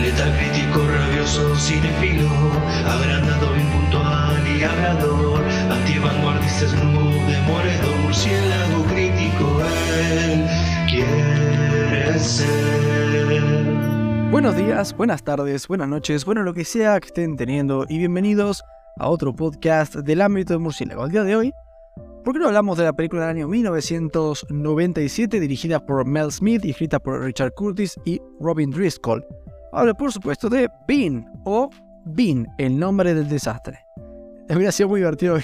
Letal crítico, rabioso, cinefilo, agrandado, impuntual y hablador, antivanguardista, snoop, murciélago crítico, él quiere ser. Buenos días, buenas tardes, buenas noches, bueno lo que sea que estén teniendo y bienvenidos a otro podcast del ámbito de murciélago. El día de hoy, ¿por qué no hablamos de la película del año 1997 dirigida por Mel Smith y escrita por Richard Curtis y Robin Driscoll? Habla por supuesto de Bean o Bean, el nombre del desastre. Hubiera sido muy divertido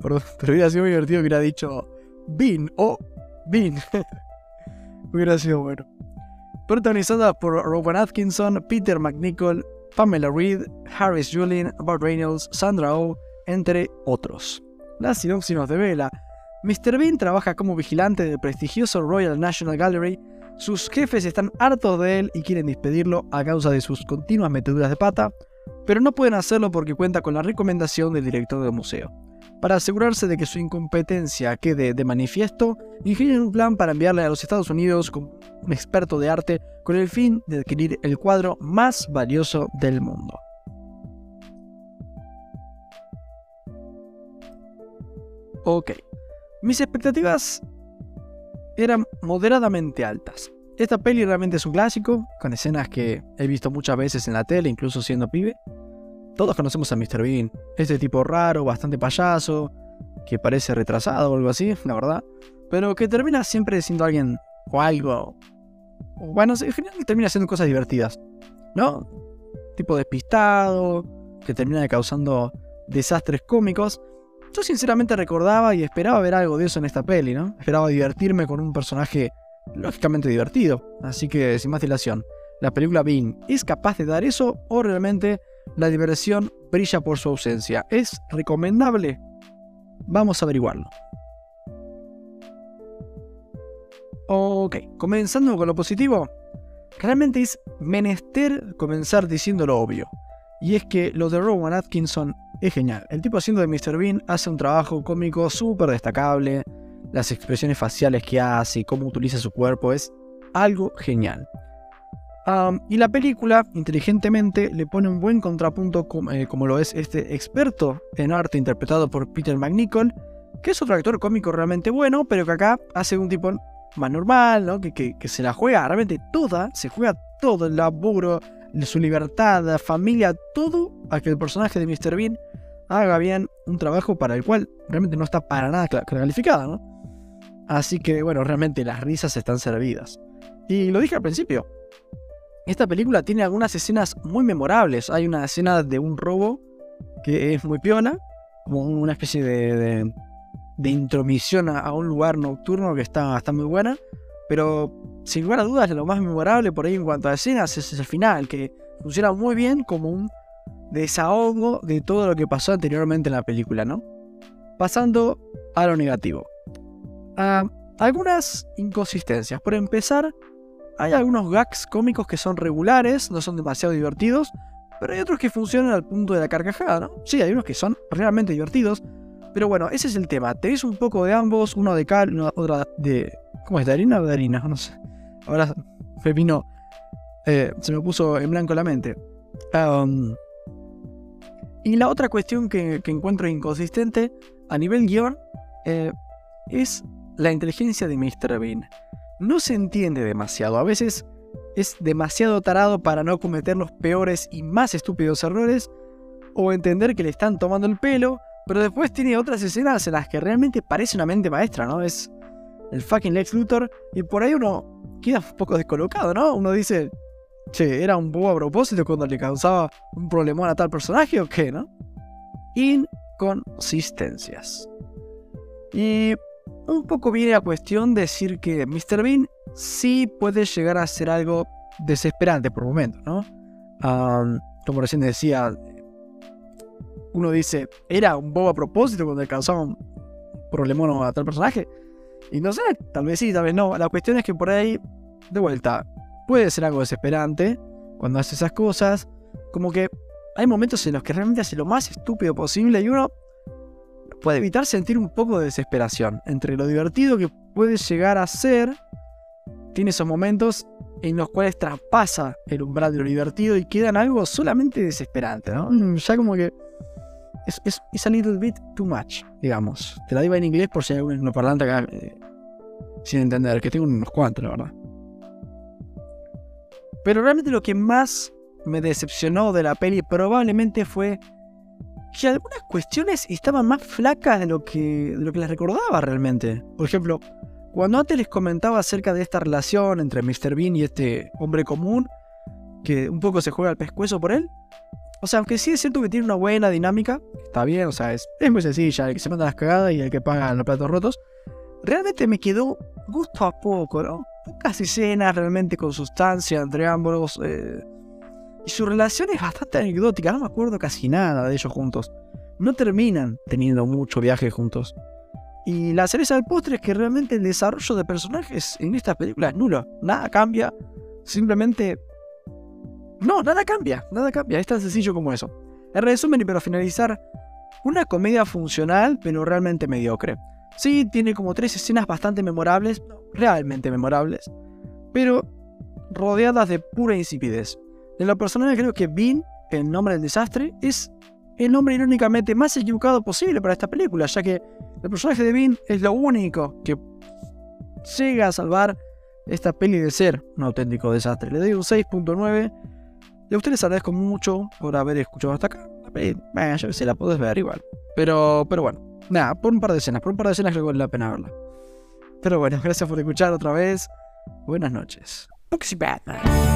Perdón, pero hubiera sido muy divertido que hubiera dicho Bean o Bean. hubiera sido bueno. Protagonizada por Rowan Atkinson, Peter McNichol, Pamela Reed, Harris Julien, Bart Reynolds, Sandra Oh, entre otros. La sinopsis nos devela. Mr. Bean trabaja como vigilante del prestigioso Royal National Gallery. Sus jefes están hartos de él y quieren despedirlo a causa de sus continuas meteduras de pata, pero no pueden hacerlo porque cuenta con la recomendación del director del museo. Para asegurarse de que su incompetencia quede de manifiesto, ingenian un plan para enviarle a los Estados Unidos como un experto de arte con el fin de adquirir el cuadro más valioso del mundo. Ok, mis expectativas eran moderadamente altas. Esta peli realmente es un clásico, con escenas que he visto muchas veces en la tele, incluso siendo pibe. Todos conocemos a Mr. Bean, este tipo raro, bastante payaso, que parece retrasado o algo así, la verdad, pero que termina siempre siendo alguien o algo. Bueno, en general termina haciendo cosas divertidas, ¿no? Tipo despistado, que termina causando desastres cómicos. Yo sinceramente recordaba y esperaba ver algo de eso en esta peli, ¿no? Esperaba divertirme con un personaje lógicamente divertido. Así que, sin más dilación, ¿la película Bean es capaz de dar eso o realmente la diversión brilla por su ausencia? ¿Es recomendable? Vamos a averiguarlo. Ok, comenzando con lo positivo. Realmente es menester comenzar diciendo lo obvio. Y es que lo de Rowan Atkinson es genial. El tipo haciendo de Mr. Bean hace un trabajo cómico súper destacable. Las expresiones faciales que hace y cómo utiliza su cuerpo es algo genial. y la película, inteligentemente, le pone un buen contrapunto eh, como, lo es este experto en arte interpretado por Peter McNichol, que es otro actor cómico realmente bueno, pero que acá hace un tipo más normal, ¿no? que, que se la juega realmente toda, se juega todo el laburo, su libertad, familia, todo a que el personaje de Mr. Bean haga bien un trabajo para el cual realmente no está para nada calificada, ¿no? Así que bueno, realmente las risas están servidas. Y lo dije al principio, esta película tiene algunas escenas muy memorables. Hay una escena de un robo que es muy piola, como una especie de, de, intromisión a, un lugar nocturno que está, está muy buena. Pero sin lugar a dudas, lo más memorable por ahí en cuanto a escenas es el final, que funciona muy bien como un desahogo de todo lo que pasó anteriormente en la película, ¿no? Pasando a lo negativo. Algunas inconsistencias. Por empezar, hay algunos gags cómicos que son regulares, no son demasiado divertidos, pero hay otros que funcionan al punto de la carcajada, ¿no? Sí, hay unos que son realmente divertidos, pero bueno, ese es el tema. Tenéis un poco de ambos, uno de cal, otra de ¿Cómo es? ¿De harina o de harina? No sé. Ahora Pepino eh, se me puso en blanco la mente. y la otra cuestión que, encuentro inconsistente a nivel guion eh, es la inteligencia de Mr. Bean. No se entiende demasiado. A veces es demasiado tarado para no cometer los peores y más estúpidos errores o entender que le están tomando el pelo, pero después tiene otras escenas en las que realmente parece una mente maestra, ¿no? Es el fucking Lex Luthor, y por ahí uno queda un poco descolocado, ¿no? Uno dice, che, ¿era un poco a propósito cuando le causaba un problemón a tal personaje o qué, no? Inconsistencias. Y un poco viene a cuestión decir que Mr. Bean sí puede llegar a ser algo desesperante por momentos, ¿no? como recién decía, uno dice, ¿era un bobo a propósito cuando le causaba un problemón a tal personaje? Y no sé, tal vez sí, tal vez no. La cuestión es que por ahí, de vuelta, puede ser algo desesperante cuando hace esas cosas. Como que hay momentos en los que realmente hace lo más estúpido posible y uno puede evitar sentir un poco de desesperación entre lo divertido que puede llegar a ser. Tiene esos momentos en los cuales traspasa el umbral de lo divertido y quedan algo solamente desesperante, ¿no? Mm, ya como que es, es, a little bit too much, digamos. Te la digo en inglés por si hay algún parlante acá eh, sin entender, que tengo unos cuantos, la verdad. Pero realmente lo que más me decepcionó de la peli probablemente fue que algunas cuestiones estaban más flacas de lo que, de lo que les recordaba realmente. Por ejemplo, cuando antes les comentaba acerca de esta relación entre Mr. Bean y este hombre común, que un poco se juega al pescuezo por él, o sea, aunque sí es cierto que tiene una buena dinámica, está bien, o sea, es, es muy sencilla, el que se manda las cagadas y el que paga los platos rotos, realmente me quedó gusto a poco, ¿no? Pocas escenas realmente con sustancia entre ambos. Eh, y su relación es bastante anecdótica, no me acuerdo casi nada de ellos juntos. No terminan teniendo mucho viaje juntos. Y la cereza del postre es que realmente el desarrollo de personajes en esta película es nulo. Nada cambia. Simplemente. No, nada cambia. Nada cambia. Es tan sencillo como eso. En resumen y para finalizar, una comedia funcional, pero realmente mediocre. Sí, tiene como tres escenas bastante memorables, realmente memorables, pero rodeadas de pura insipidez. De lo personal creo que Bean, el nombre del desastre, es el nombre irónicamente más equivocado posible para esta película, ya que el personaje de Bean es lo único que llega a salvar esta peli de ser un auténtico desastre. Le doy un 6.9 y a ustedes agradezco mucho por haber escuchado hasta acá. Yo sé, la podés ver igual. Pero, pero bueno, nada, por un par de escenas, por un par de escenas creo que vale la pena verla. Pero bueno, gracias por escuchar otra vez. Buenas noches. Batman.